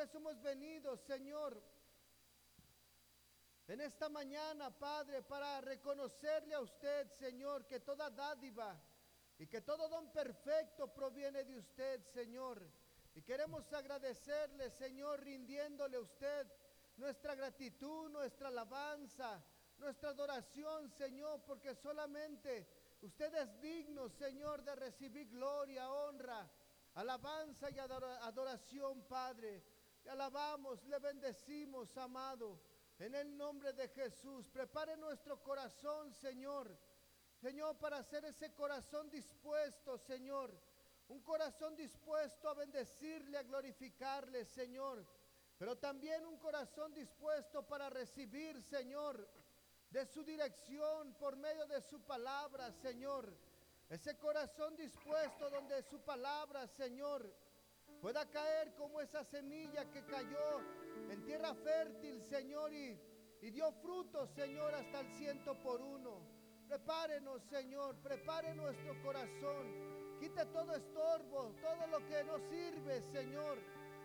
Hemos venido, Señor, en esta mañana, Padre, para reconocerle a usted, Señor, que toda dádiva y que todo don perfecto proviene de usted, Señor. Y queremos agradecerle, Señor, rindiéndole a usted nuestra gratitud, nuestra alabanza, nuestra adoración, Señor, porque solamente usted es digno, Señor, de recibir gloria, honra, alabanza y adoración, Padre. Alabamos, le bendecimos, amado. En el nombre de Jesús, prepare nuestro corazón, Señor. Señor, para hacer ese corazón dispuesto, Señor. Un corazón dispuesto a bendecirle, a glorificarle, Señor. Pero también un corazón dispuesto para recibir, Señor, de su dirección por medio de su palabra, Señor. Ese corazón dispuesto donde su palabra, Señor, pueda caer como esa semilla que cayó en tierra fértil, Señor, y, y dio fruto, Señor, hasta el ciento por uno. Prepárenos, Señor, prepare nuestro corazón. Quite todo estorbo, todo lo que no sirve, Señor.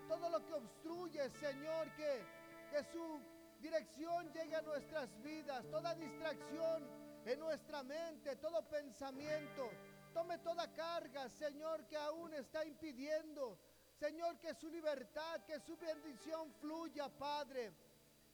Todo lo que obstruye, Señor, que, que su dirección llegue a nuestras vidas. Toda distracción en nuestra mente, todo pensamiento. Tome toda carga, Señor, que aún está impidiendo Señor, que su libertad, que su bendición fluya, Padre.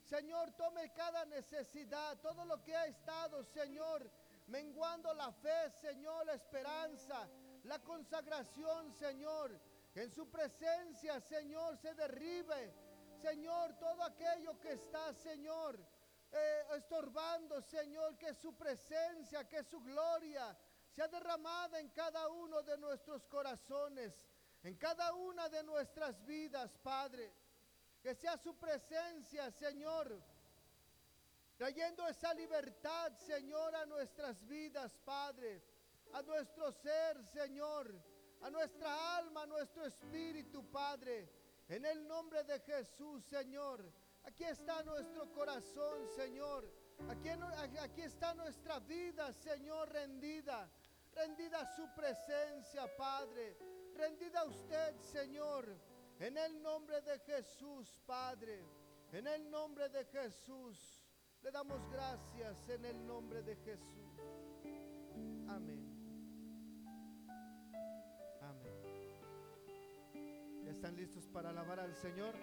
Señor, tome cada necesidad, todo lo que ha estado, Señor, menguando la fe, Señor, la esperanza, la consagración, Señor. En su presencia, Señor, se derribe, Señor, todo aquello que está, Señor, eh, estorbando, Señor, que su presencia, que su gloria sea derramada en cada uno de nuestros corazones en cada una de nuestras vidas, Padre. Que sea su presencia, Señor, trayendo esa libertad, Señor, a nuestras vidas, Padre, a nuestro ser, Señor, a nuestra alma, a nuestro espíritu, Padre. En el nombre de Jesús, Señor. Aquí está nuestro corazón, Señor. Aquí, aquí está nuestra vida, Señor, rendida. Rendida a su presencia, Padre rendida a usted, Señor, en el nombre de Jesús, Padre, en el nombre de Jesús. Le damos gracias en el nombre de Jesús. Amén. Amén. ¿Están listos para alabar al Señor?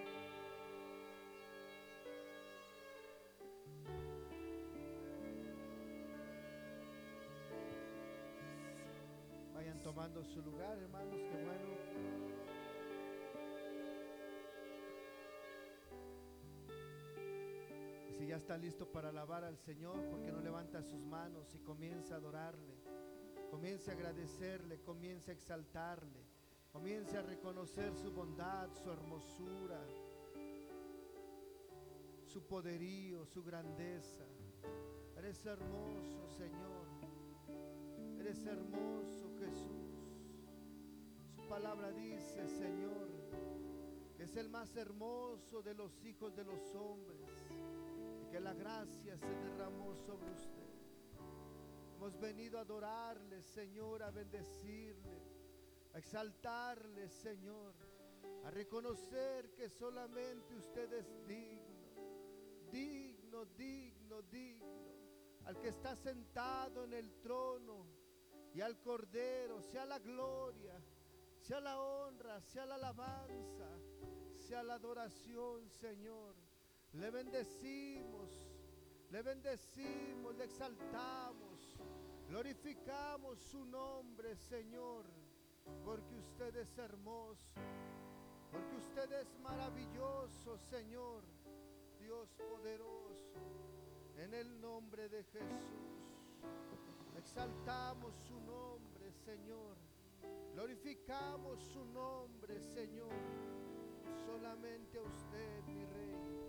Vayan tomando su lugar, hermanos, qué bueno. Si ya está listo para alabar al Señor, porque no levanta sus manos y comienza a adorarle? Comience a agradecerle, comience a exaltarle, comience a reconocer su bondad, su hermosura, su poderío, su grandeza. Eres hermoso, Señor. Eres hermoso, Jesús. Su palabra dice, Señor, que es el más hermoso de los hijos de los hombres y que la gracia se derramó sobre usted. Hemos venido a adorarle, Señor, a bendecirle, a exaltarle, Señor, a reconocer que solamente usted es digno, digno, digno, digno, al que está sentado en el trono y al Cordero sea la gloria, sea la honra, sea la alabanza, sea la adoración, Señor. Le bendecimos, le bendecimos, le exaltamos, glorificamos su nombre, Señor, porque usted es hermoso, porque usted es maravilloso, Señor, Dios poderoso, en el nombre de Jesús. Exaltamos su nombre, Señor. Glorificamos su nombre, Señor. Solamente a usted, mi Rey.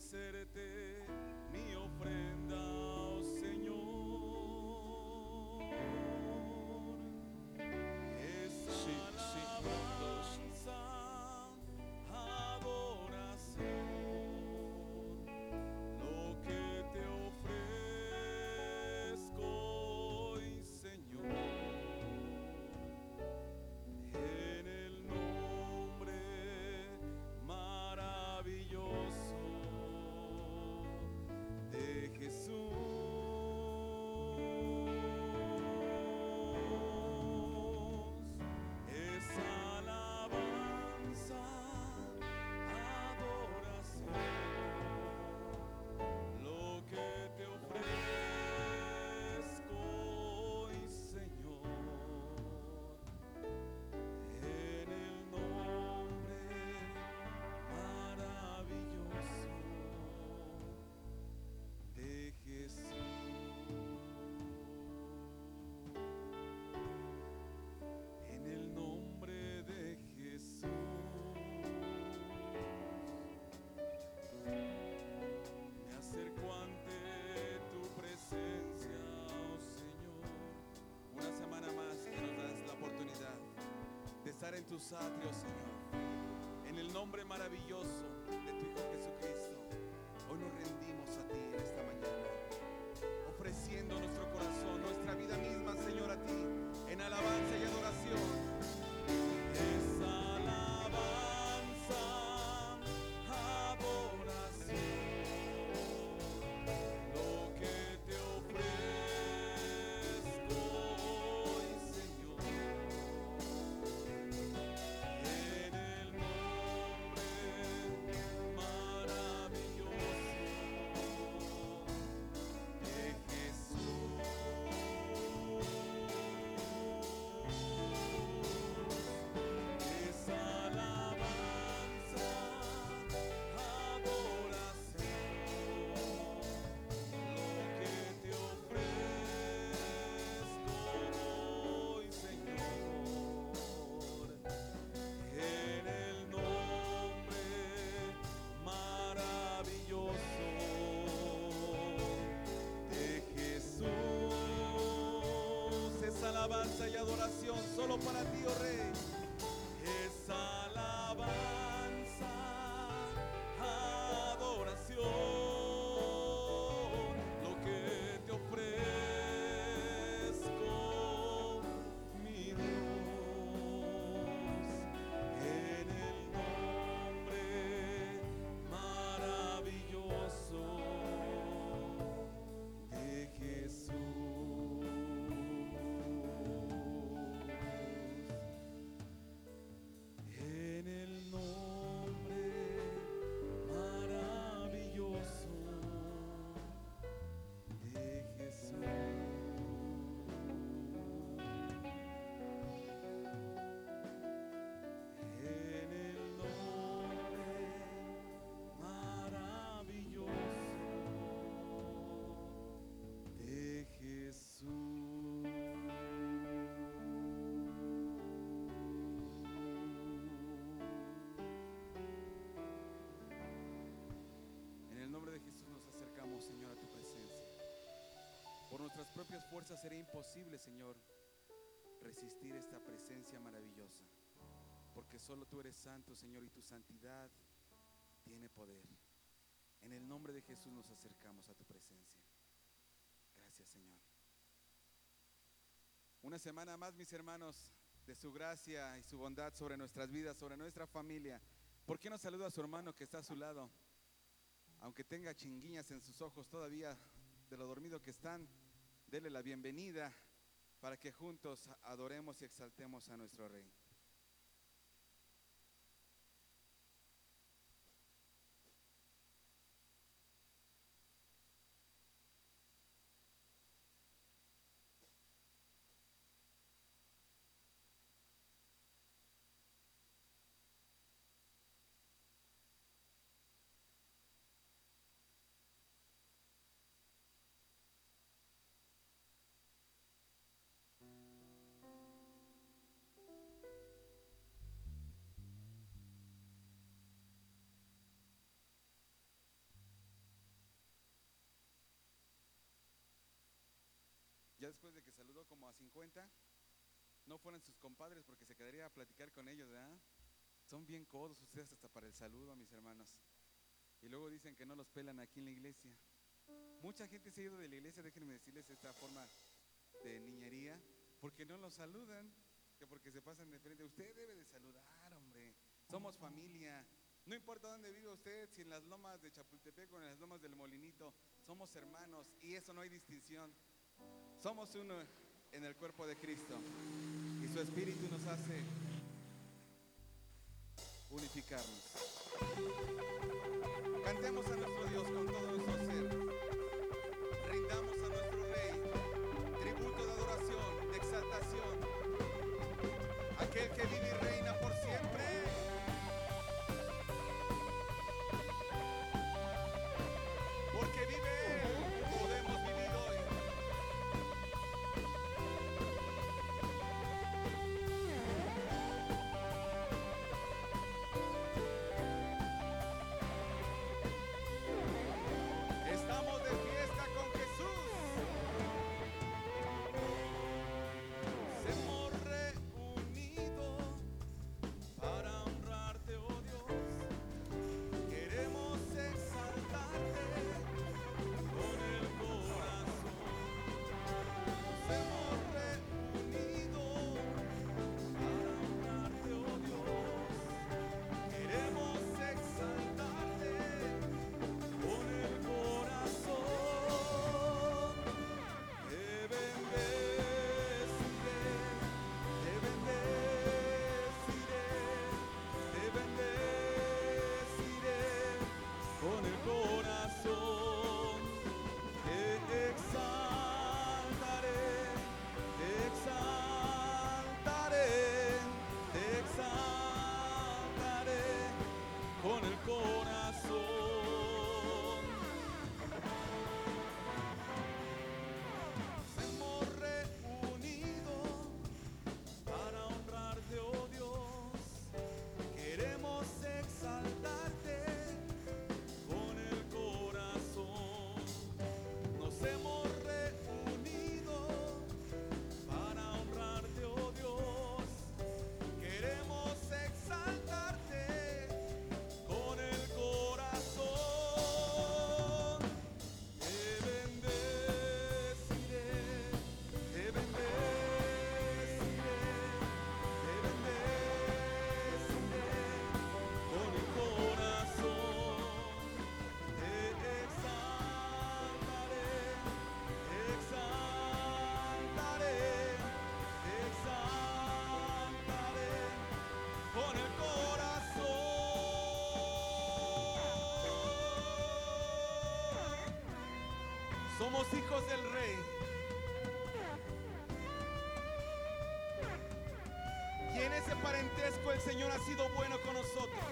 A tus atrios, Señor. En el nombre maravilloso de tu Hijo Jesucristo, propias fuerzas sería imposible, Señor, resistir esta presencia maravillosa. Porque solo tú eres santo, Señor, y tu santidad tiene poder. En el nombre de Jesús nos acercamos a tu presencia. Gracias, Señor. Una semana más, mis hermanos, de su gracia y su bondad sobre nuestras vidas, sobre nuestra familia. ¿Por qué no saluda a su hermano que está a su lado? Aunque tenga chinguiñas en sus ojos todavía de lo dormido que están, dele la bienvenida para que juntos adoremos y exaltemos a nuestro Rey. Ya después de que saludó como a 50, no fueron sus compadres porque se quedaría a platicar con ellos, ¿verdad? Son bien codos ustedes hasta para el saludo, mis hermanos. Y luego dicen que no los pelan aquí en la iglesia. Mucha gente se ha ido de la iglesia, déjenme decirles esta forma de niñería, porque no los saludan, que porque se pasan de frente. Usted debe de saludar, hombre. Somos familia. No importa dónde vive usted, si en las lomas de Chapultepec o en las lomas del Molinito, somos hermanos y eso no hay distinción. Somos uno en el cuerpo de Cristo y su espíritu nos hace unificarnos. Cantemos a nuestro Dios con todo nuestro ser. Rindamos Somos hijos del rey. Y en ese parentesco el Señor ha sido bueno con nosotros.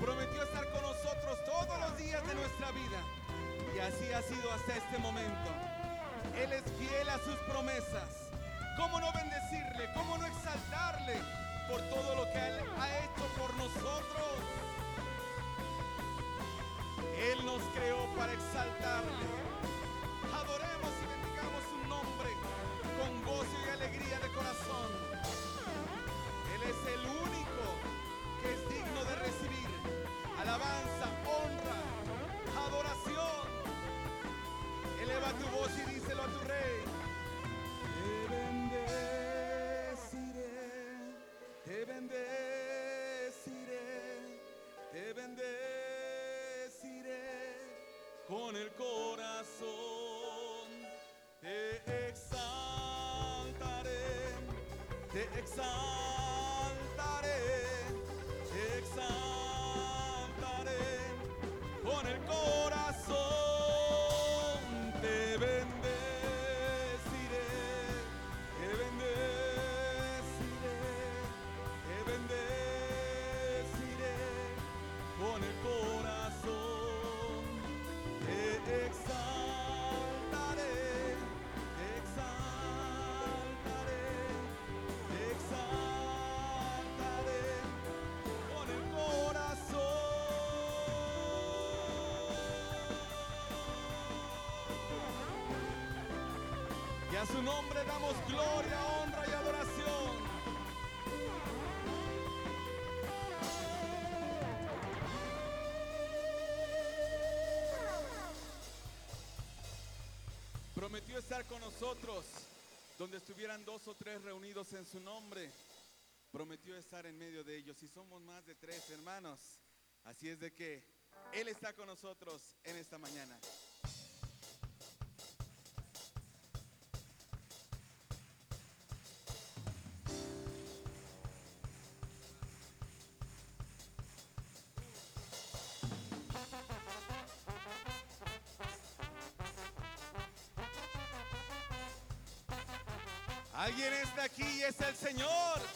Prometió estar con nosotros todos los días de nuestra vida. Y así ha sido hasta este momento. Él es fiel a sus promesas. ¿Cómo no bendecirle? ¿Cómo no exaltarle por todo lo que Él ha hecho por nosotros? Él nos creó para exaltarle. Te a su nombre damos gloria, honra y adoración. Prometió estar con nosotros donde estuvieran dos o tres reunidos en su nombre. Prometió estar en medio de ellos y somos más de tres hermanos. Así es de que Él está con nosotros en esta mañana. Alguien está aquí y es el Señor.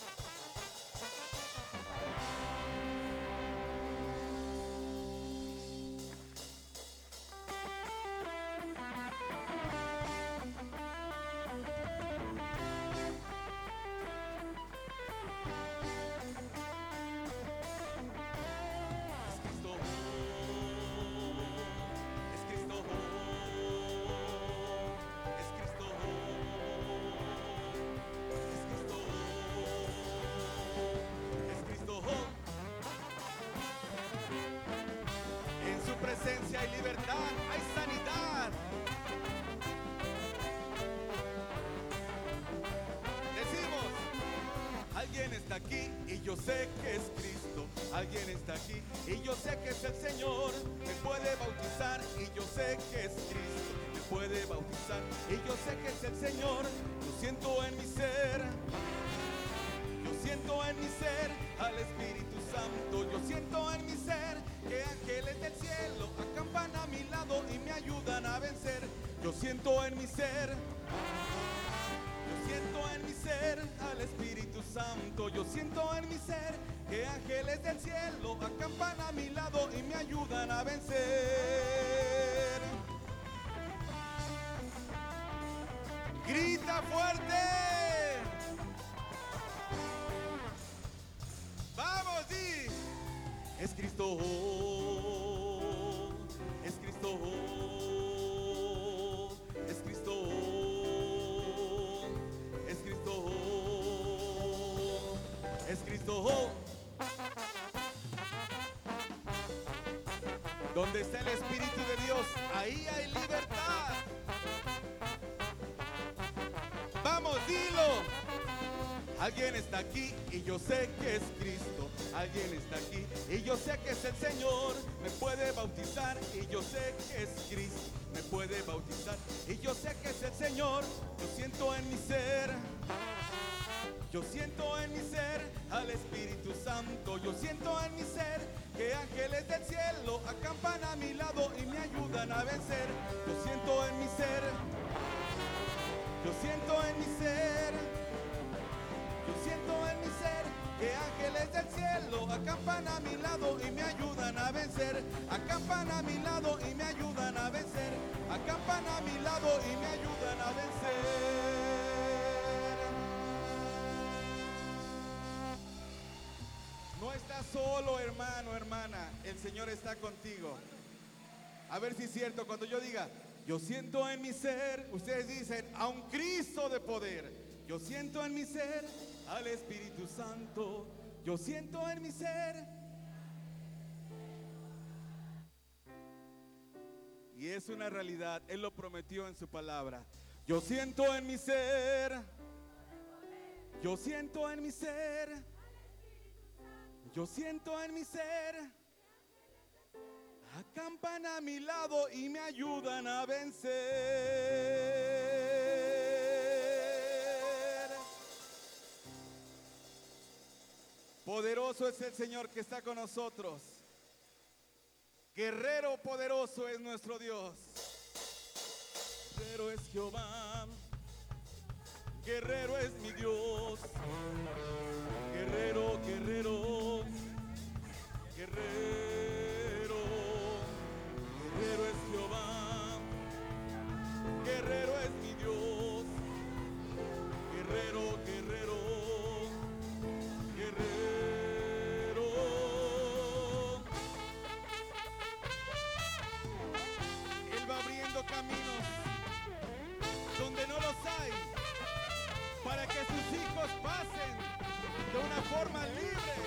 Fuerte. Vamos, di. Es Cristo. Es Cristo. Es Cristo. Es Cristo. Es Cristo. Donde está el Espíritu de Dios, ahí hay libertad. Alguien está aquí y yo sé que es Cristo. Alguien está aquí y yo sé que es el Señor. Me puede bautizar y yo sé que es Cristo. Me puede bautizar y yo sé que es el Señor. Yo siento en mi ser. Yo siento en mi ser al Espíritu Santo. Yo siento en mi ser que ángeles del cielo acampan a mi lado y me ayudan a vencer. Yo siento en mi ser. Yo siento en mi ser. Siento en mi ser que ángeles del cielo acampan a mi lado y me ayudan a vencer. Acampan a mi lado y me ayudan a vencer. Acampan a mi lado y me ayudan a vencer. No estás solo, hermano, hermana. El Señor está contigo. A ver si es cierto, cuando yo diga, yo siento en mi ser, ustedes dicen, a un Cristo de poder. Yo siento en mi ser al Espíritu Santo. Yo siento en mi ser. Y es una realidad, Él lo prometió en su palabra. Yo siento en mi ser. Yo siento en mi ser. Yo siento en mi ser. Acampan a mi lado y me ayudan a vencer. Poderoso es el Señor que está con nosotros. Guerrero poderoso es nuestro Dios. Guerrero es Jehová. Guerrero es mi Dios. Guerrero, guerrero. Guerrero. Guerrero es Jehová. Guerrero es mi Dios. Guerrero, guerrero. Caminos donde no los hay para que sus hijos pasen de una forma libre.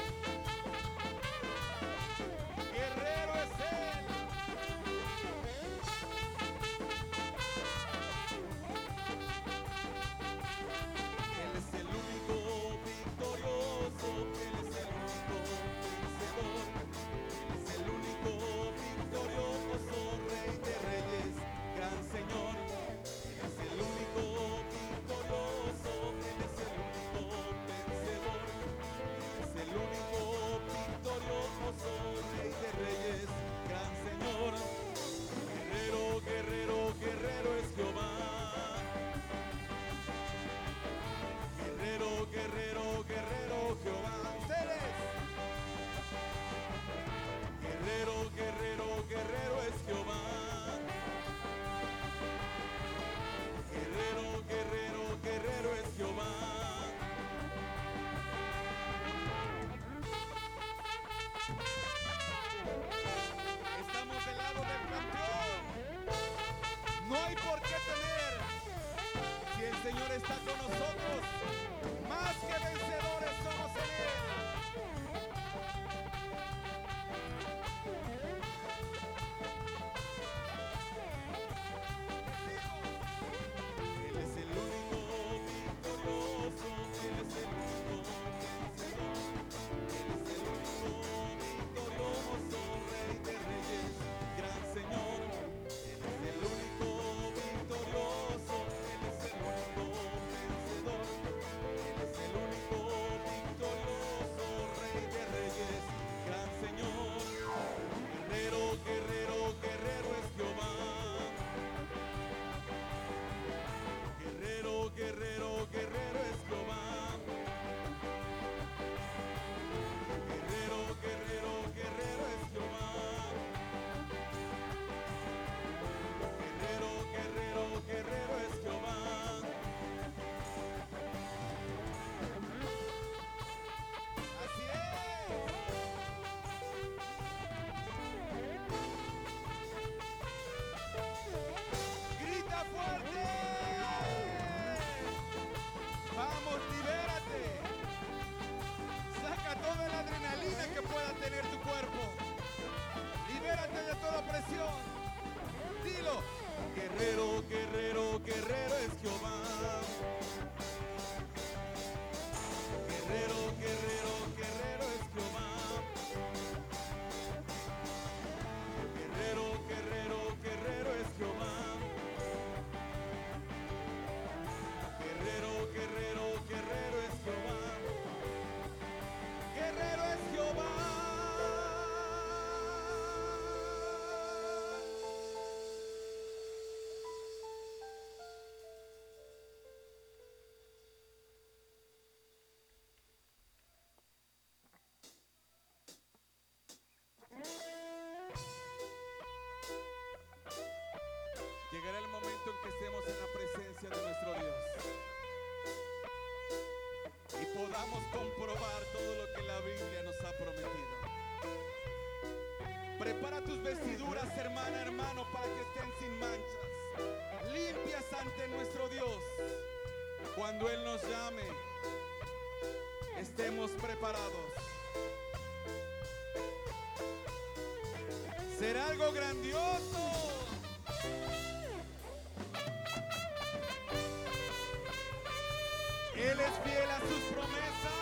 Señor está con podamos comprobar todo lo que la Biblia nos ha prometido. Prepara tus vestiduras, hermana, hermano, para que estén sin manchas, limpias ante nuestro Dios. Cuando Él nos llame, estemos preparados. Será algo grandioso. Es fiel a sus promesas.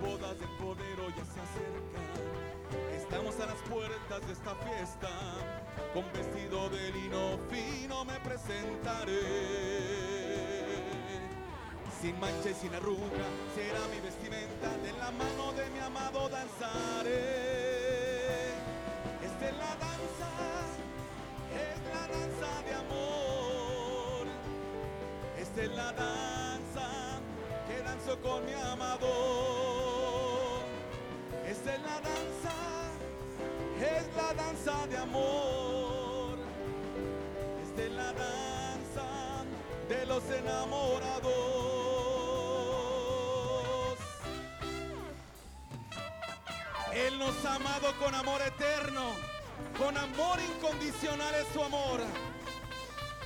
Bodas del Cordero ya se acercan. Estamos a las puertas de esta fiesta. Con vestido de lino fino me presentaré. Sin mancha y sin arruga será mi vestimenta. De la mano de mi amado danzaré. Esta es la danza, es la danza de amor. Esta es la danza que danzo con mi amado. Danza de amor. Esta es la danza de los enamorados. Él nos ha amado con amor eterno, con amor incondicional es su amor.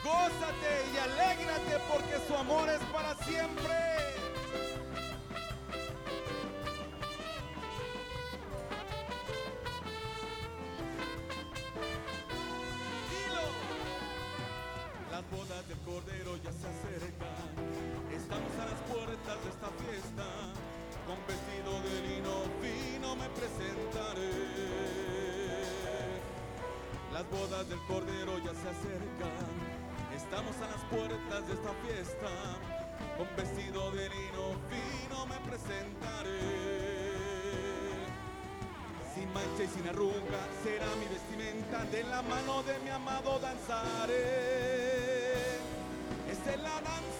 Gózate y alégrate porque su amor es para siempre. Las bodas del Cordero ya se acercan. Estamos a las puertas de esta fiesta. Con vestido de lino fino me presentaré. Sin mancha y sin arruga será mi vestimenta. De la mano de mi amado danzaré. Esta es la danza,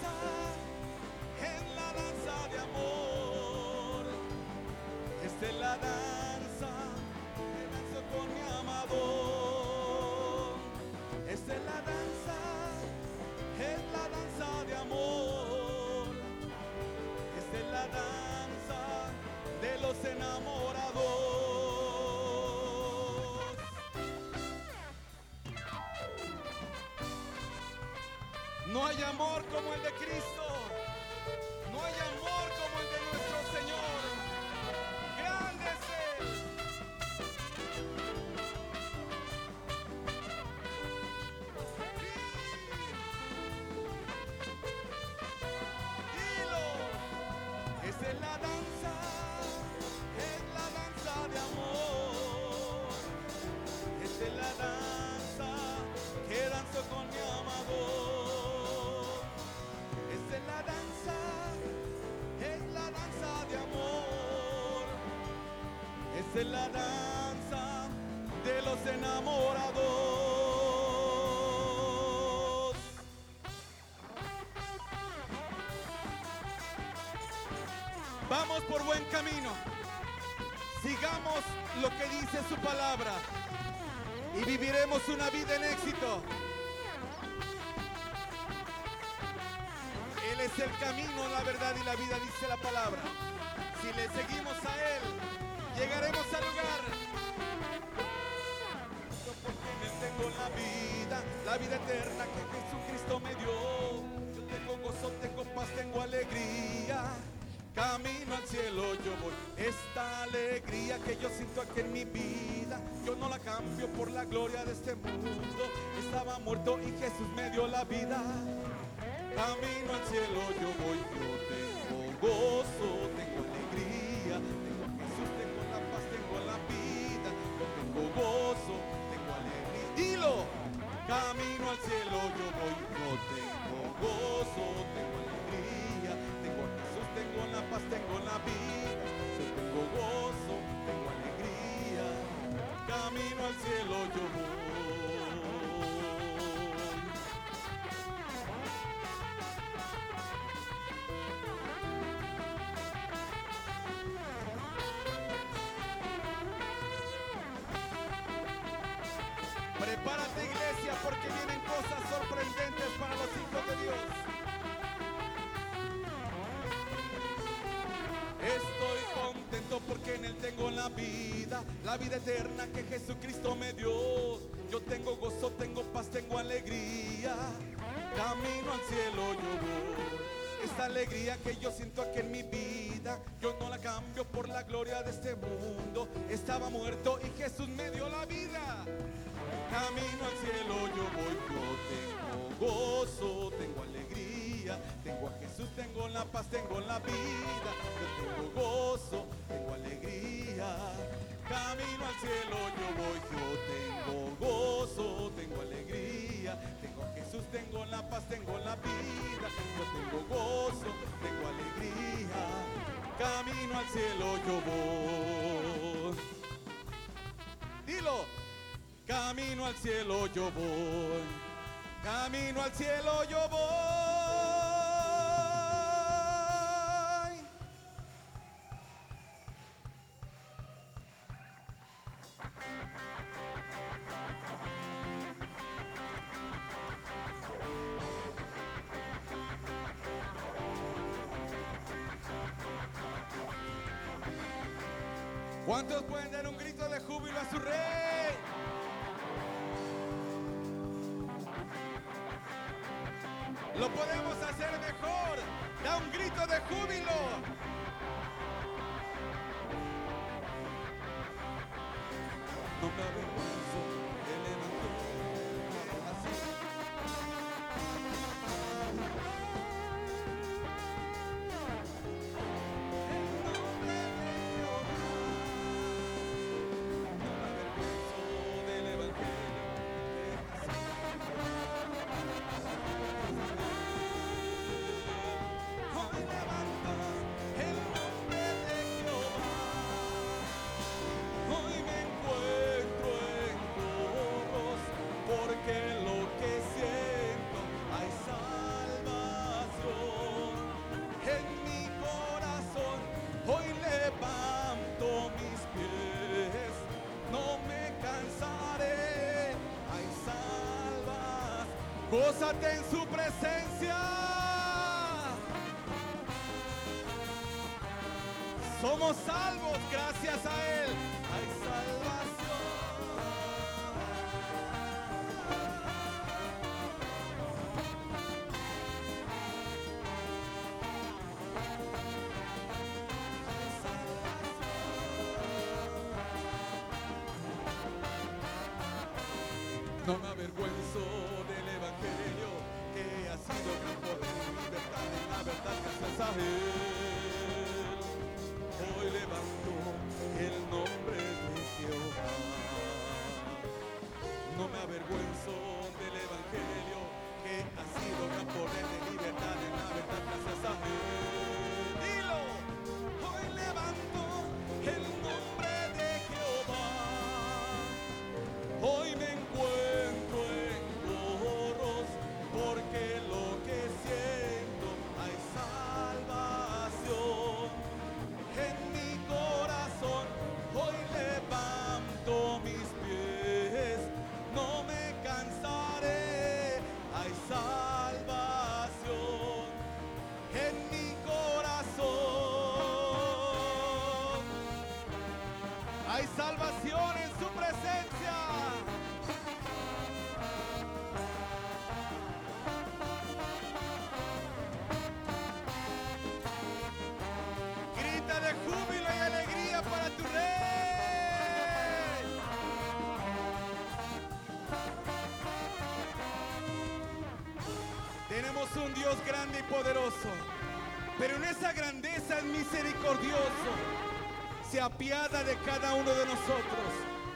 No hay amor como el de Cristo. Es la danza de los enamorados. Vamos por buen camino. Sigamos lo que dice su palabra y viviremos una vida en éxito. Él es el camino, la verdad y la vida, dice la palabra. Si le seguimos a Él, llegaremos al lugar. Yo porque en Él tengo la vida, la vida eterna que Jesucristo me dio. Yo tengo gozo, tengo paz, tengo alegría. Camino al cielo yo voy. Esta alegría que yo siento aquí en mi vida, yo no la cambio por la gloria de este mundo. Estaba muerto y Jesús me dio la vida. Camino al cielo yo voy, yo tengo gozo, tengo camino al cielo yo voy. Yo tengo gozo, tengo alegría, tengo a tengo la paz, tengo la vida. Yo tengo gozo, tengo alegría, camino al cielo yo voy. Prepárate porque vienen cosas sorprendentes para los hijos de Dios. Estoy contento porque en Él tengo la vida, la vida eterna que Jesucristo me dio. Yo tengo gozo, tengo paz, tengo alegría. Camino al cielo yo voy. Esta alegría que yo siento aquí en mi vida, yo no la cambio por la gloria de este mundo. Estaba muerto y Jesús me dio la vida. Camino al cielo yo voy, yo tengo gozo, tengo alegría, tengo a Jesús, tengo la paz, tengo la vida, yo tengo gozo, tengo alegría. Camino al cielo yo voy, yo tengo gozo, tengo alegría, tengo a Jesús, tengo la paz, tengo la vida, yo tengo gozo, tengo alegría. Camino al cielo yo voy. Dilo. Camino al cielo yo voy. Camino al cielo yo voy. ¿Cuántos pueden dar un grito de júbilo a su rey? Júbilo. No porque lo que siento hay salvación en mi corazón. Hoy levanto mis pies, no me cansaré. Hay salvas, gózate en su presencia. Somos salvos gracias a No me avergüenzo del Evangelio que ha sido gran poder y libertad en la verdad gracias a Él. Hoy levanto el nombre de Jehová. No me avergüenzo del Evangelio Tenemos un Dios grande y poderoso, pero en esa grandeza es misericordioso. Se apiada de cada uno de nosotros.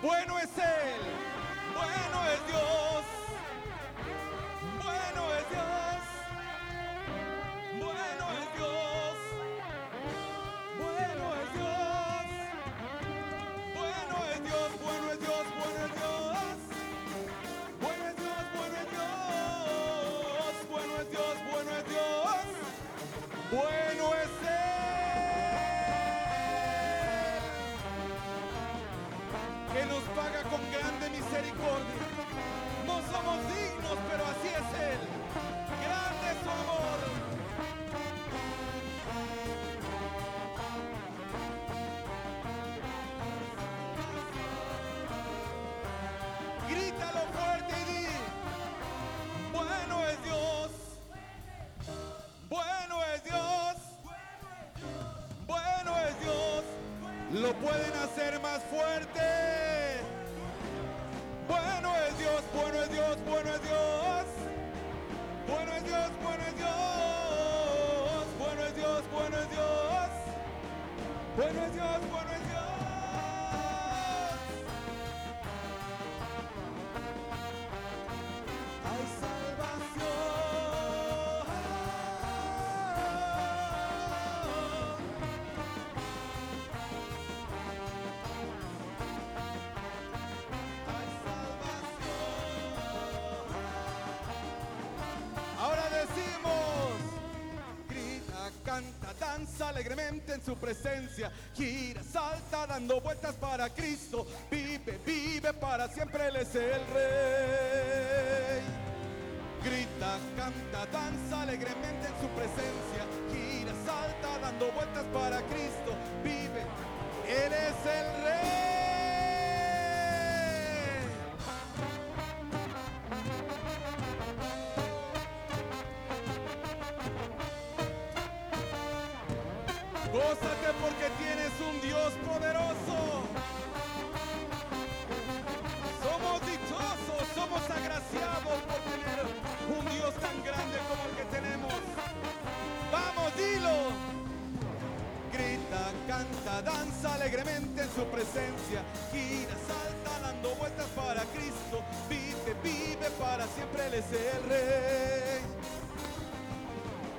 Bueno es Él, bueno es Dios, Bueno es Dios, alegremente en su presencia, gira, salta dando vueltas para Cristo, vive, vive para siempre, Él es el Rey. Grita, canta, danza alegremente en su presencia, gira, salta dando vueltas para Cristo, vive, Él es el Rey. Gózate porque tienes un Dios poderoso. Somos dichosos, somos agraciados por tener un Dios tan grande como el que tenemos. Vamos, dilo. Grita, canta, danza alegremente en su presencia. Gira, salta dando vueltas para Cristo. Vive, vive para siempre, el Rey.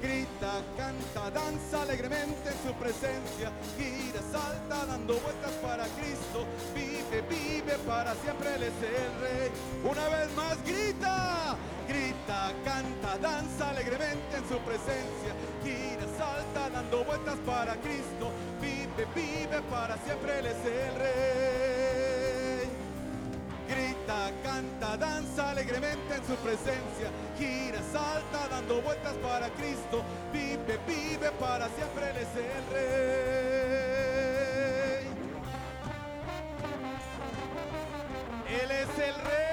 Grita, canta, danza alegremente en su presencia. Gira, salta dando vueltas para Cristo. Vive, vive para siempre, Él es el Rey. Una vez más, grita, grita, canta, danza alegremente en su presencia. Gira, salta dando vueltas para Cristo. Vive, vive para siempre, Él es el Rey. Grita, canta, danza alegremente en su presencia. Gira, salta, dando vueltas para Cristo. Vive, vive para siempre, Él es el Rey. Él es el Rey.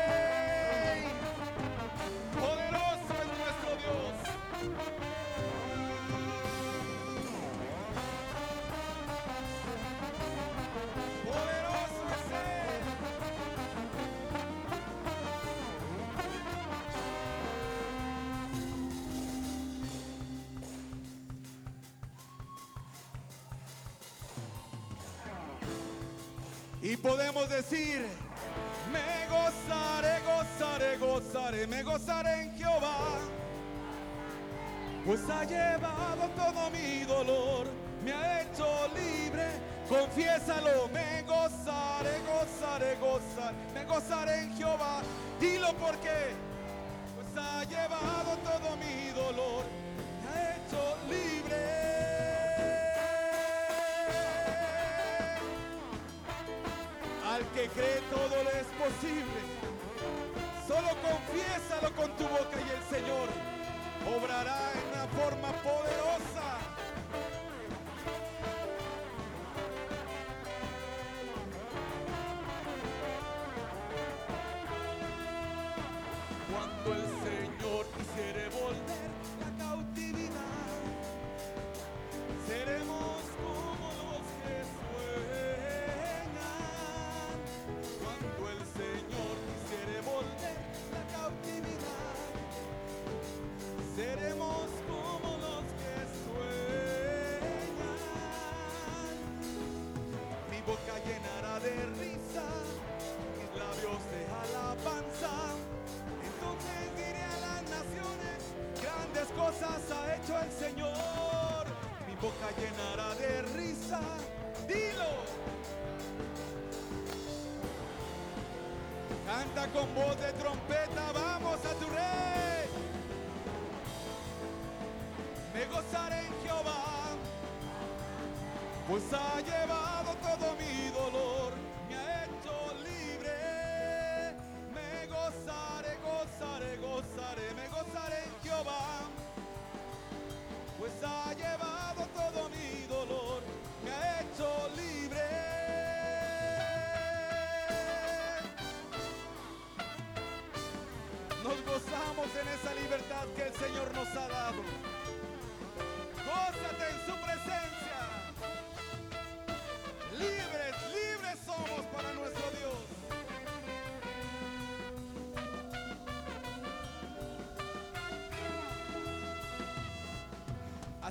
Y podemos decir, me gozaré, gozaré, gozaré, me gozaré en Jehová. Pues ha llevado todo mi dolor, me ha hecho libre. Confiésalo, me gozaré, gozaré, gozaré, me gozaré en Jehová. Dilo porque, cree todo le es posible. Solo confiésalo con tu boca y el Señor obrará en una forma poderosa. Cuando el Señor hecho el Señor. Mi boca llenará de risa, dilo. Canta con voz de trompeta, vamos a tu rey. Me gozaré en Jehová, pues ha llevado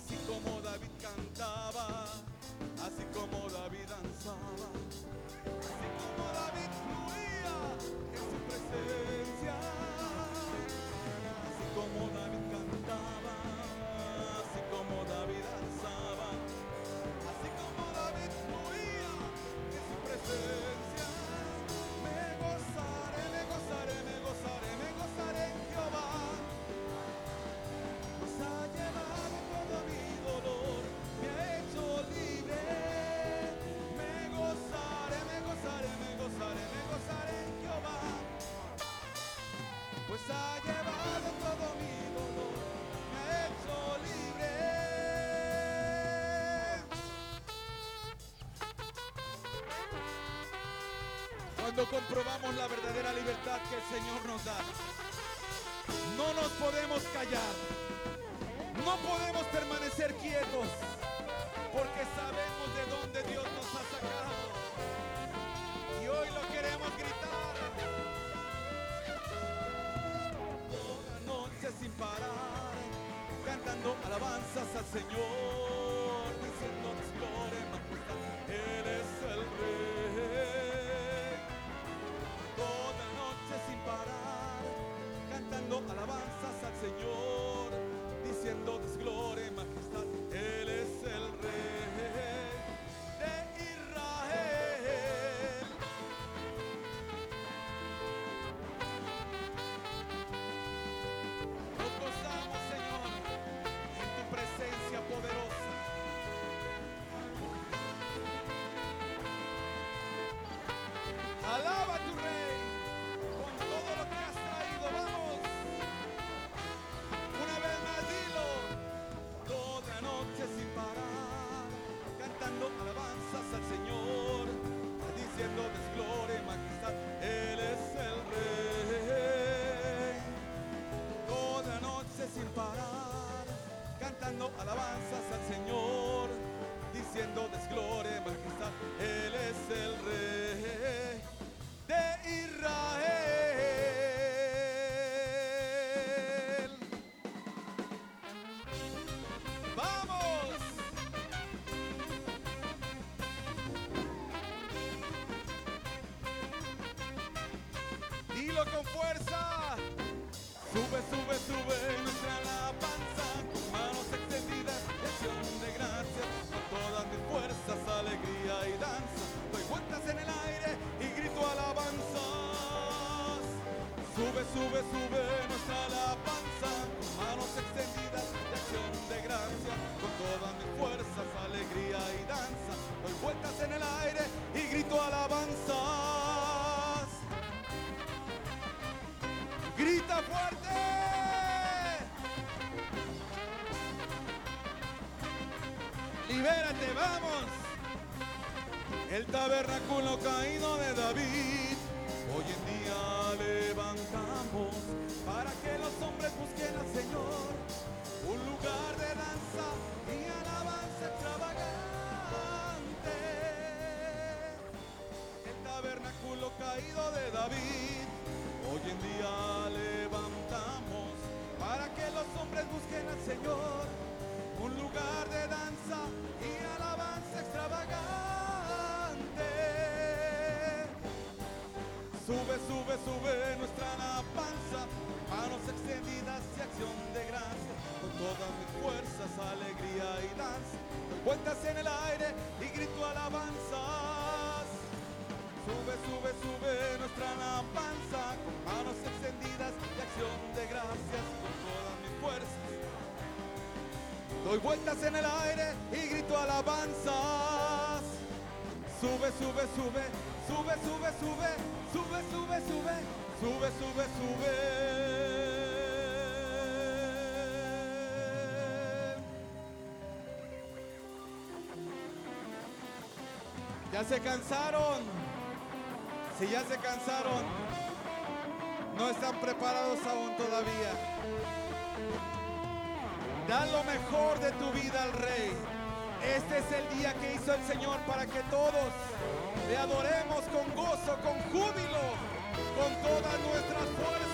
Así como David cantaba, así como David danzaba, Cuando comprobamos la verdadera libertad que el Señor nos da, no nos podemos callar. No podemos permanecer quietos porque sabemos de dónde Dios nos ha sacado. Y hoy lo queremos gritar. Toda noche sin parar, cantando alabanzas al Señor, Con fuerza. Sube, sube, sube nuestra alabanza con manos extendidas, acción de gracias, con todas mis fuerzas, alegría y danza. Doy vueltas en el aire y grito alabanzas. Sube, sube, sube Libérate, vamos. El tabernáculo caído de David, hoy en día levantamos para que los hombres busquen al Señor, un lugar de danza y alabanza extravagante. El tabernáculo caído de David, hoy en día Sube, nuestra alabanza, manos extendidas y acción de gracia, con todas mis fuerzas, alegría y danza. Doy vueltas en el aire y grito alabanzas. Sube, sube, sube nuestra alabanza, con manos extendidas y acción de gracias, con todas mis fuerzas. Doy vueltas en el aire y grito alabanzas. Sube, sube, sube, sube, sube, sube, sube, sube, sube, sube, sube, sube. Ya se cansaron. Si ya se cansaron, no están preparados aún todavía. Da lo mejor de tu vida al Rey. Este es el día que hizo el Señor para que todos le adoremos con gozo, con júbilo, con todas nuestras fuerzas.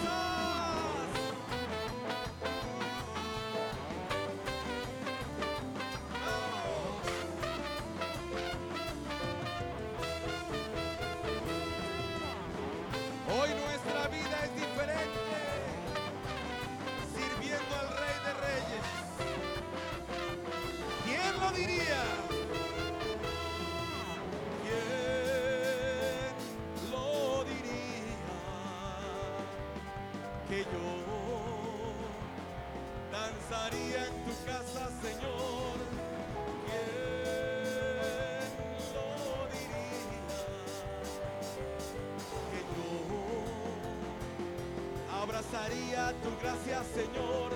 Abrazaría tu gracia, Señor.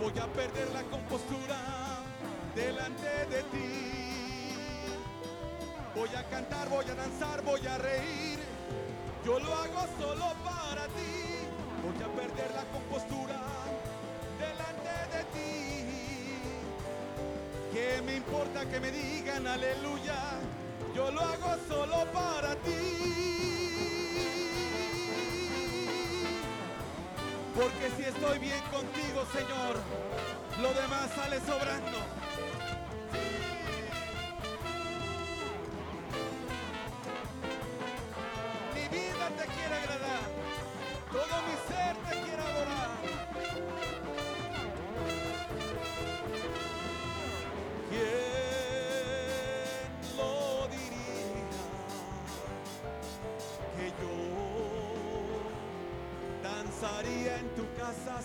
Voy a perder la compostura delante de ti. Voy a cantar, voy a danzar, voy a reír. Yo lo hago solo para ti. Voy a perder la compostura delante de ti. ¿Qué me importa que me digan aleluya? Yo lo hago solo para ti. Porque si estoy bien contigo, Señor, lo demás sale sobrando.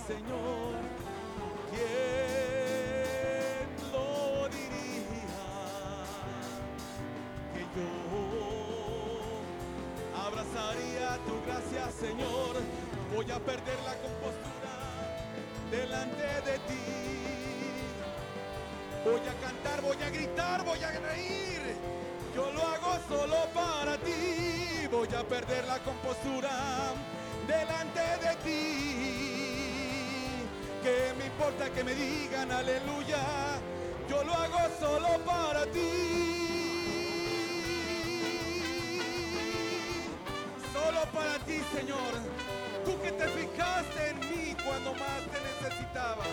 Señor? ¿Quién lo diría que yo abrazaría tu gracia, Señor? Voy a perder la compostura delante de ti. Voy a cantar, voy a gritar, voy a reír. Yo lo hago solo para ti. Voy a perder la compostura delante de ti. ¿Qué me importa que me digan aleluya? Yo lo hago solo para ti. Solo para ti, Señor. Tú que te fijaste en mí cuando más te necesitaba.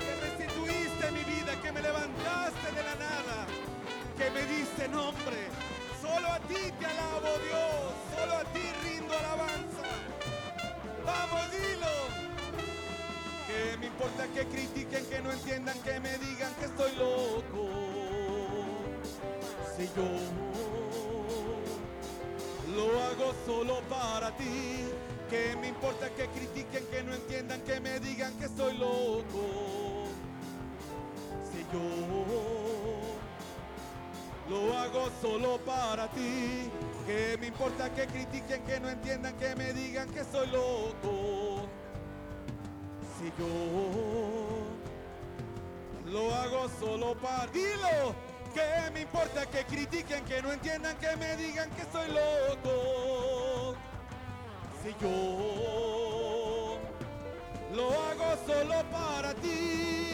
Que restituiste mi vida, que me levantaste de la nada. Que me diste nombre. Solo a ti te alabo, que critiquen, que no entiendan, que me digan que estoy loco. Si yo lo hago solo para ti. Que me importa que critiquen, que no entiendan, que me digan que estoy loco. Si yo lo hago solo para ti. Que me importa que critiquen, que no entiendan, que me digan que soy loco. Si yo lo hago solo para dilo. Que me importa que critiquen, que no entiendan, que me digan que soy loco. Si yo lo hago solo para ti.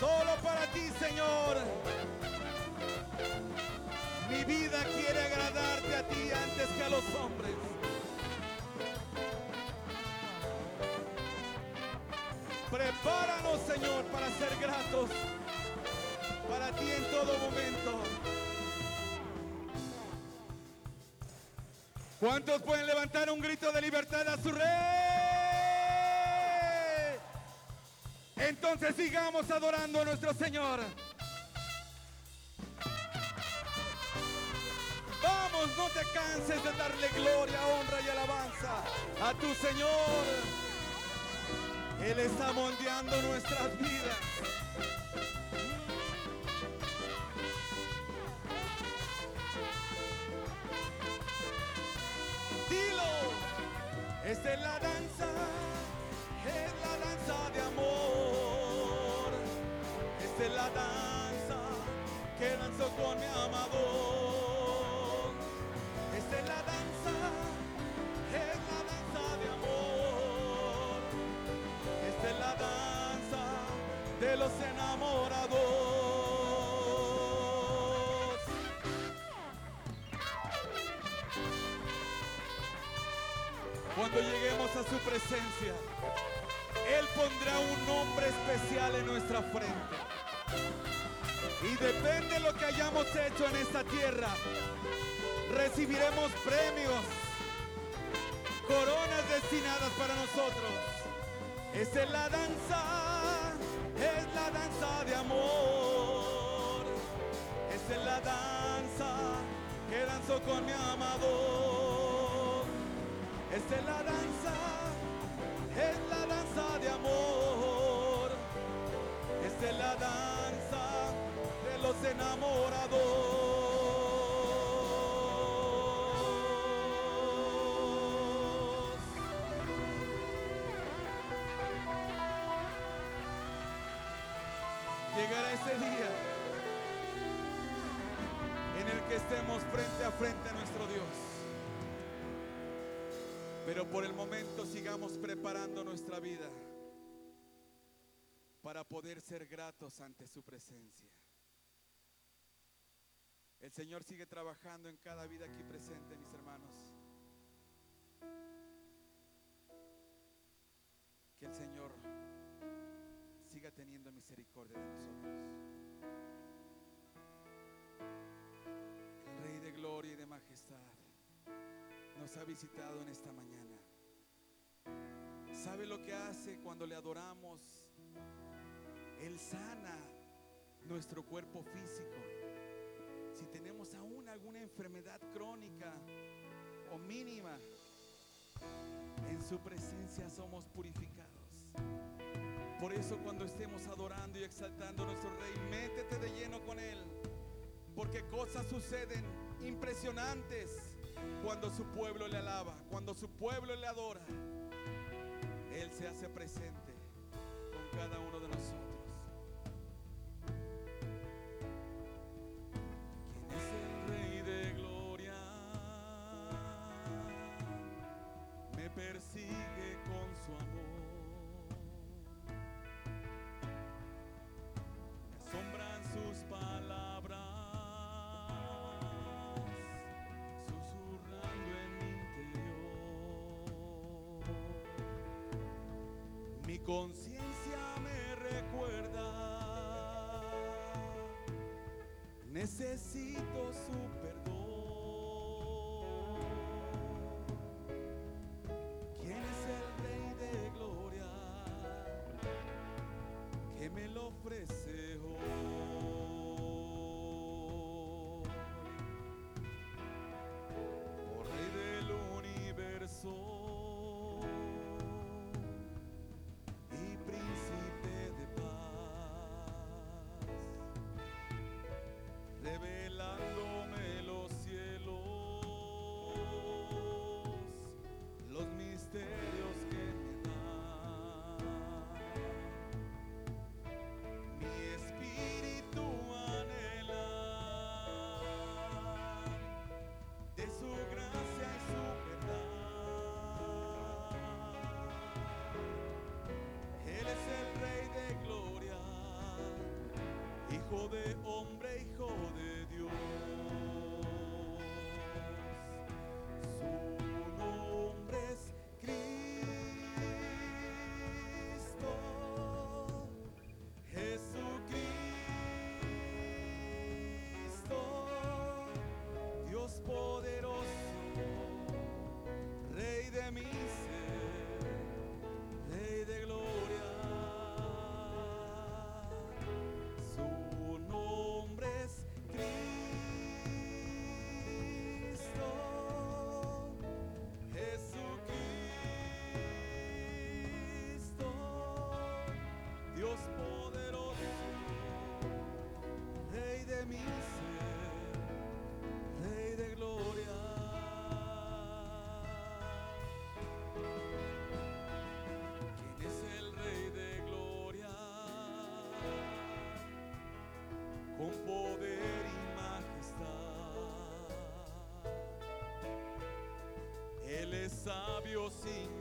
Solo para ti, Señor. Mi vida quiere agradarte a ti antes que a los hombres. Prepáranos, Señor, para ser gratos para ti en todo momento. ¿Cuántos pueden levantar un grito de libertad a su rey? Entonces sigamos adorando a nuestro Señor. Vamos, no te canses de darle gloria, honra y alabanza a tu Señor. Él está moldeando nuestras vidas. Dilo, esta es la danza, es la danza de amor. Esta es la danza que danzo con mi amador. Enamorados. Cuando lleguemos a su presencia, Él pondrá un nombre especial en nuestra frente. Y depende de lo que hayamos hecho en esta tierra, recibiremos premios, coronas destinadas para nosotros. Esa es la danza, danza de amor. Esa es la danza que danzo con mi amado. Esta es la danza, es la danza de amor. Esta es la danza de los enamorados. Día en el que estemos frente a frente a nuestro Dios. Pero por el momento sigamos preparando nuestra vida para poder ser gratos ante su presencia. El Señor sigue trabajando en cada vida aquí presente, mis hermanos. Que el Señor siga teniendo misericordia de nosotros. El Rey de gloria y de majestad nos ha visitado en esta mañana. ¿Sabe lo que hace cuando le adoramos? Él sana nuestro cuerpo físico. Si tenemos aún alguna enfermedad crónica o mínima, en su presencia somos purificados. Por eso cuando estemos adorando y exaltando a nuestro Rey, métete de lleno con Él. Porque cosas suceden impresionantes cuando su pueblo le alaba, cuando su pueblo le adora. Él se hace presente con cada uno de nosotros. Conciencia me recuerda, necesito su de hombre, sin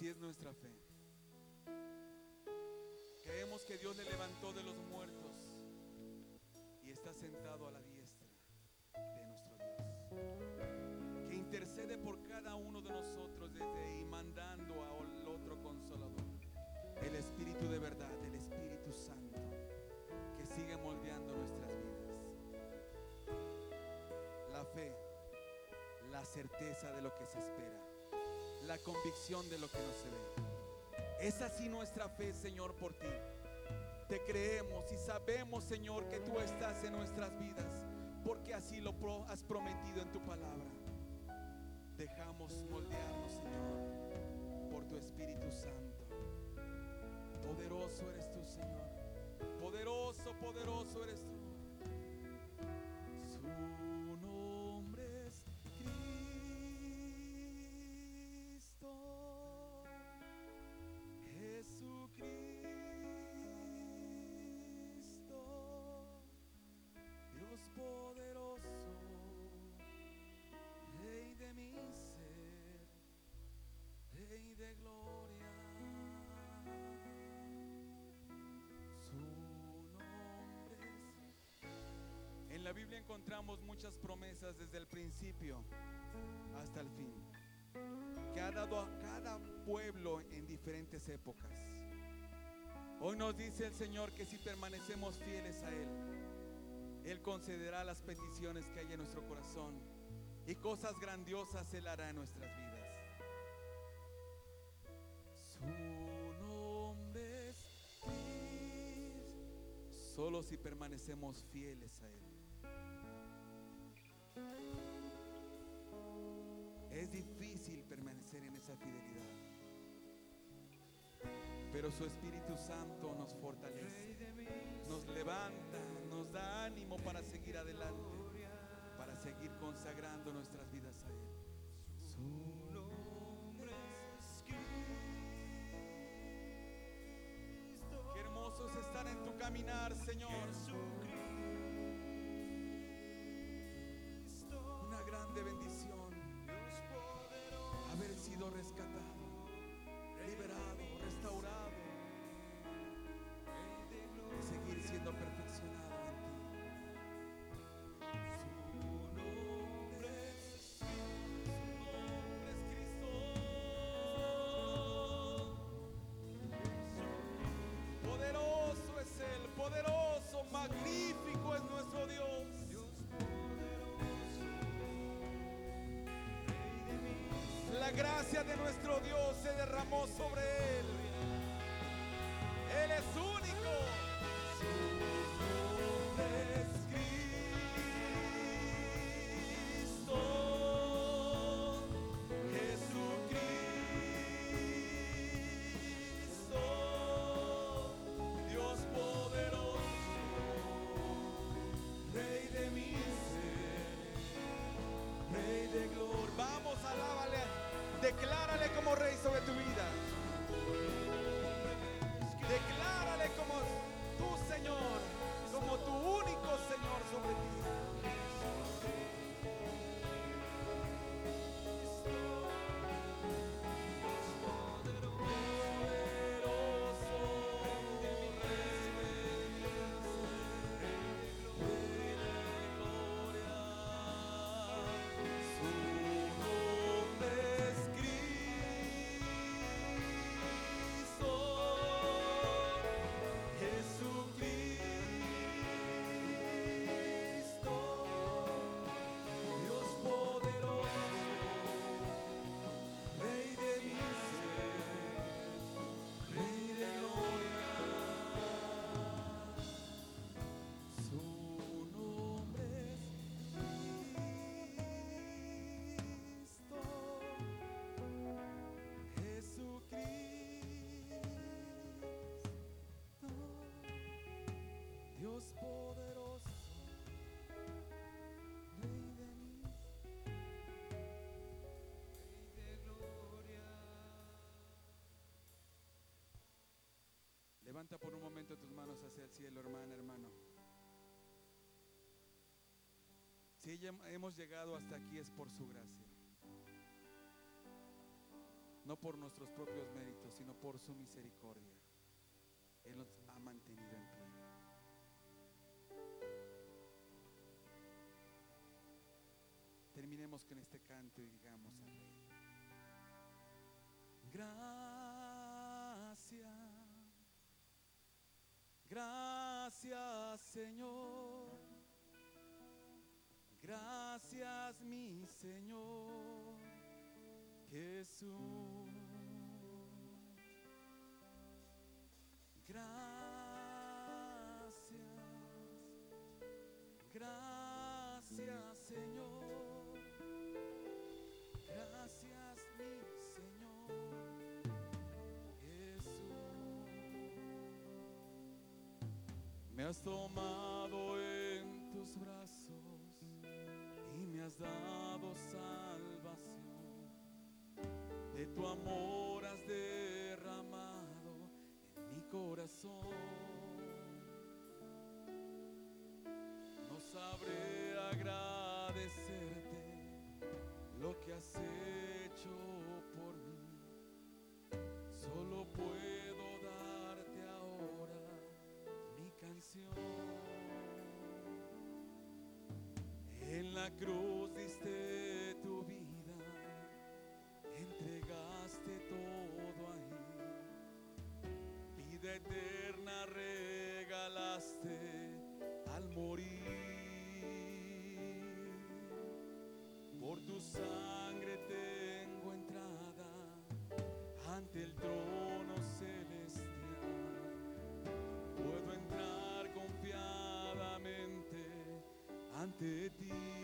Así es nuestra fe. Creemos que Dios le levantó de los muertos y está sentado a la diestra de nuestro Dios. Que intercede por cada uno de nosotros desde ahí, mandando al otro consolador. El Espíritu de verdad, el Espíritu Santo, que sigue moldeando nuestras vidas. La fe, la certeza de lo que se espera, la convicción de lo que no se ve. Es así nuestra fe, Señor, por ti. Te creemos y sabemos, Señor, que tú estás en nuestras vidas, porque así lo has prometido en tu palabra. Dejamos moldearnos, Señor, por tu Espíritu Santo. Poderoso eres tú, Señor. Poderoso, poderoso eres tú. La Biblia encontramos muchas promesas desde el principio hasta el fin que ha dado a cada pueblo en diferentes épocas. Hoy nos dice el Señor que si permanecemos fieles a Él, Él concederá las peticiones que hay en nuestro corazón y cosas grandiosas Él hará en nuestras vidas. Su nombre es Cristo, solo si permanecemos fieles a Él. Es difícil permanecer en esa fidelidad. Pero su Espíritu Santo nos fortalece, nos levanta, nos da ánimo para seguir adelante, para seguir consagrando nuestras vidas a Él. Su nombre es Cristo. Qué hermoso es estar en tu caminar, Señor. Una grande bendición sido rescatado, La gracia de nuestro Dios se derramó sobre él. Él es único. Levanta por un momento tus manos hacia el cielo, hermana, hermano. Si hemos llegado hasta aquí es por su gracia. No por nuestros propios méritos, sino por su misericordia. Este canto y digamos al Rey. Gracias. Gracias Señor. Gracias mi Señor Jesús. Gracias. Gracias Me has tomado en tus brazos y me has dado salvación. De tu amor has derramado en mi corazón. No sabré cruz diste tu vida, entregaste todo ahí. Vida eterna regalaste al morir. Por tu sangre tengo entrada ante el trono celestial. Puedo entrar confiadamente ante ti.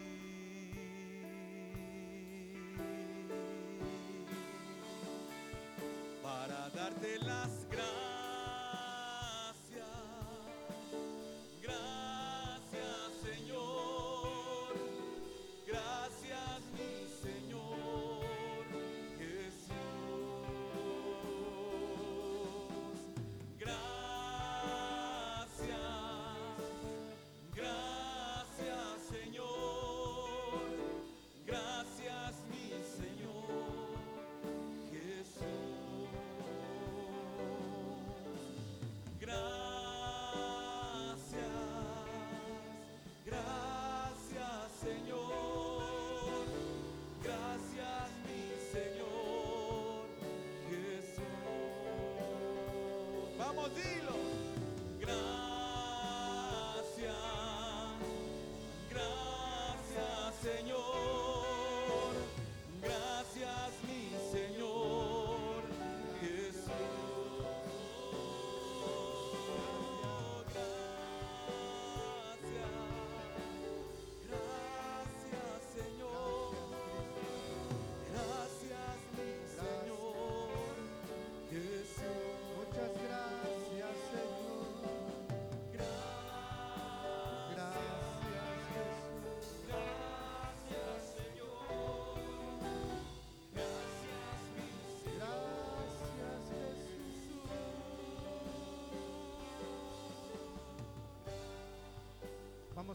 Dilo.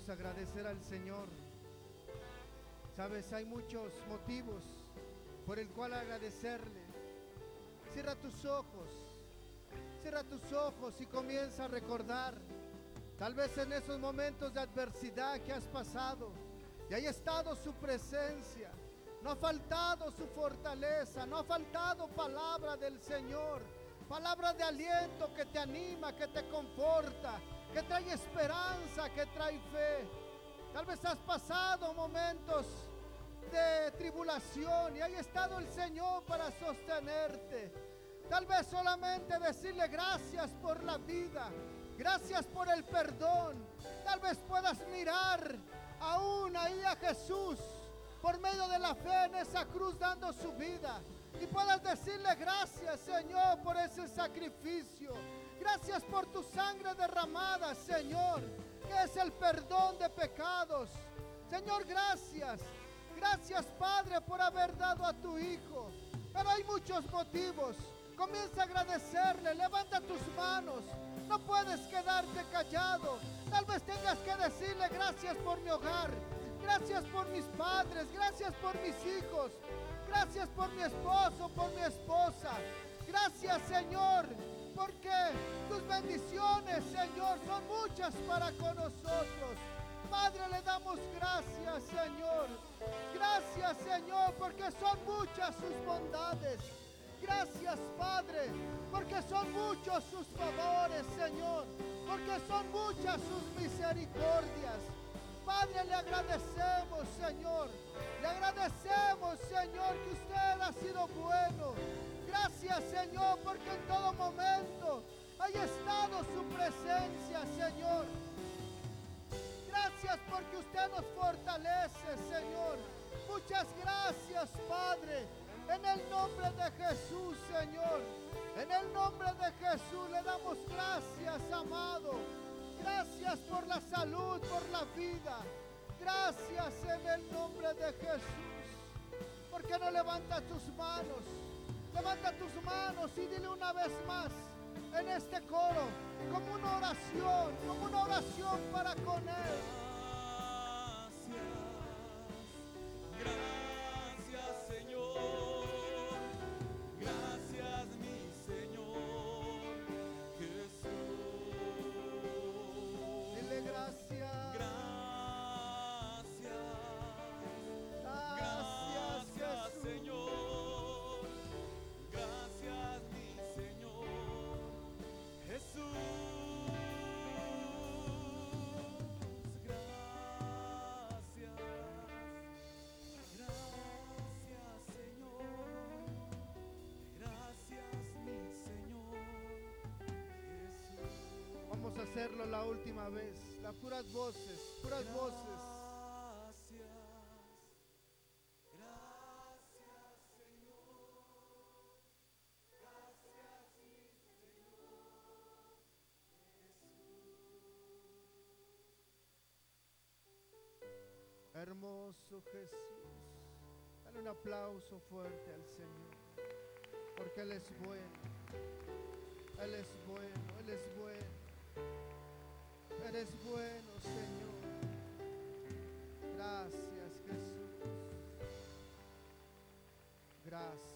Agradecer al Señor. Sabes, hay muchos motivos por el cual agradecerle. Cierra tus ojos. Cierra tus ojos y comienza a recordar. Tal vez en esos momentos de adversidad que has pasado. Y haya estado su presencia. No ha faltado su fortaleza. No ha faltado palabra del Señor. Palabra de aliento que te anima, que te conforta, que trae esperanza, que trae fe. Tal vez has pasado momentos de tribulación y ahí ha estado el Señor para sostenerte. Tal vez solamente decirle gracias por la vida, gracias por el perdón. Tal vez puedas mirar aún ahí a Jesús por medio de la fe en esa cruz dando su vida. Y puedas decirle gracias Señor por ese sacrificio. Gracias por tu sangre derramada, Señor, que es el perdón de pecados. Señor, gracias. Gracias, Padre, por haber dado a tu Hijo. Pero hay muchos motivos. Comienza a agradecerle. Levanta tus manos. No puedes quedarte callado. Tal vez tengas que decirle gracias por mi hogar. Gracias por mis padres, gracias por mis hijos, gracias por mi esposo, por mi esposa. Gracias Señor, porque tus bendiciones, Señor, son muchas para con nosotros. Padre, le damos gracias, Señor. Gracias, Señor, porque son muchas sus bondades. Gracias, Padre, porque son muchos sus favores, Señor, porque son muchas sus misericordias. Padre, le agradecemos, Señor. Le agradecemos, Señor, que usted ha sido bueno. Gracias, Señor, porque en todo momento haya estado su presencia, Señor. Gracias porque usted nos fortalece, Señor. Muchas gracias, Padre. En el nombre de Jesús, Señor. En el nombre de Jesús le damos gracias, amado. Gracias por la salud, por la vida. Gracias en el nombre de Jesús. ¿Por qué no levantas tus manos? Levanta tus manos y dile una vez más en este coro, como una oración, como una oración para con Él. Gracias, vez. Las puras voces, puras voces. Gracias. Gracias, Señor. Gracias, Señor Hermoso Jesús. Dale un aplauso fuerte al Señor. Porque Él es bueno. Él es bueno, Él es bueno. Eres bueno, Señor. Gracias, Jesús. Graças.